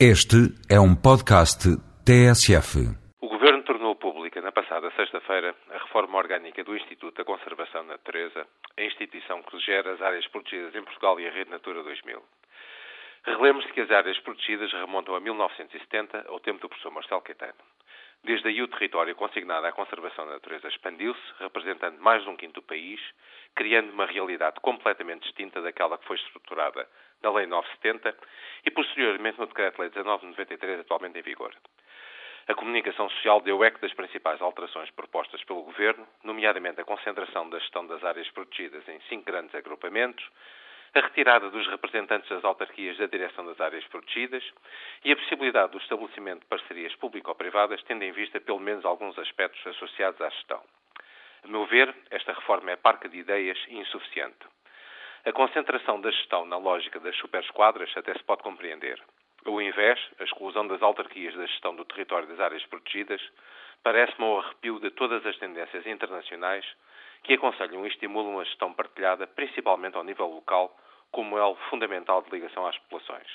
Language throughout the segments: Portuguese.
Este é um podcast TSF. O Governo tornou pública na passada sexta-feira a reforma orgânica do Instituto da Conservação da Natureza, a instituição que gera as áreas protegidas em Portugal e a Rede Natura 2000. Relemos-se que as áreas protegidas remontam a 1970, ao tempo do professor Marcelo Caetano. Desde aí, o território consignado à conservação da natureza expandiu-se, representando mais de um quinto do país, criando uma realidade completamente distinta daquela que foi estruturada na Lei 970 e, posteriormente, no Decreto-Lei 1993, atualmente em vigor. A comunicação social deu eco das principais alterações propostas pelo Governo, nomeadamente a concentração da gestão das áreas protegidas em cinco grandes agrupamentos, a retirada dos representantes das autarquias da direção das áreas protegidas e a possibilidade do estabelecimento de parcerias público-privadas, tendo em vista pelo menos alguns aspectos associados à gestão. A meu ver, esta reforma é parca de ideias e insuficiente. A concentração da gestão na lógica das superesquadras até se pode compreender. Ao invés, a exclusão das autarquias da gestão do território das áreas protegidas parece-me o arrepio de todas as tendências internacionais que aconselham e estimulam a gestão partilhada, principalmente ao nível local, como elo fundamental de ligação às populações.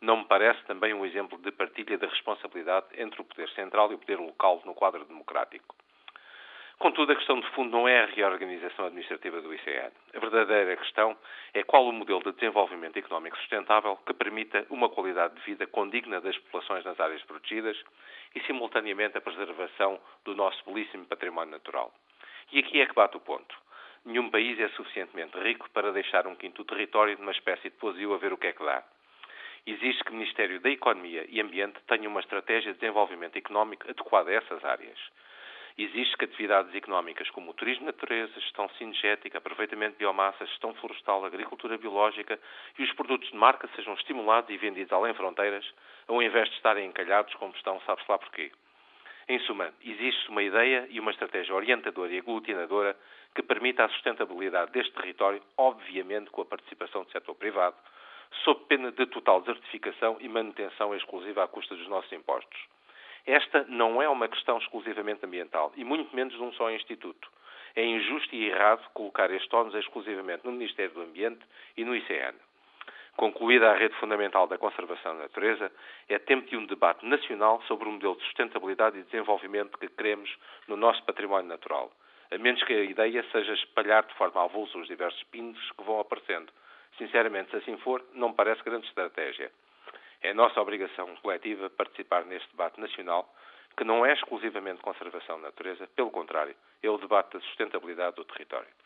Não me parece também um exemplo de partilha de responsabilidade entre o poder central e o poder local no quadro democrático. Contudo, a questão de fundo não é a reorganização administrativa do ICN. A verdadeira questão é qual o modelo de desenvolvimento económico sustentável que permita uma qualidade de vida condigna das populações nas áreas protegidas e, simultaneamente, a preservação do nosso belíssimo património natural. E aqui é que bate o ponto. Nenhum país é suficientemente rico para deixar um quinto território numa espécie de pousio a ver o que é que dá. Exige que o Ministério da Economia e Ambiente tenha uma estratégia de desenvolvimento económico adequada a essas áreas. Existe que atividades económicas como o turismo de natureza, gestão cinegética, aproveitamento de biomassa, gestão florestal, agricultura biológica e os produtos de marca sejam estimulados e vendidos além fronteiras, ao invés de estarem encalhados como estão, sabe-se lá porquê. Em suma, existe uma ideia e uma estratégia orientadora e aglutinadora que permita a sustentabilidade deste território, obviamente com a participação do setor privado, sob pena de total desertificação e manutenção exclusiva à custa dos nossos impostos. Esta não é uma questão exclusivamente ambiental e muito menos de um só instituto. É injusto e errado colocar este ónus exclusivamente no Ministério do Ambiente e no ICN. Concluída a rede fundamental da conservação da natureza, é tempo de um debate nacional sobre o modelo de sustentabilidade e desenvolvimento que queremos no nosso património natural, a menos que a ideia seja espalhar de forma avulsa os diversos pinos que vão aparecendo. Sinceramente, se assim for, não parece grande estratégia. É nossa obrigação coletiva participar neste debate nacional, que não é exclusivamente conservação da natureza, pelo contrário, é o debate da sustentabilidade do território.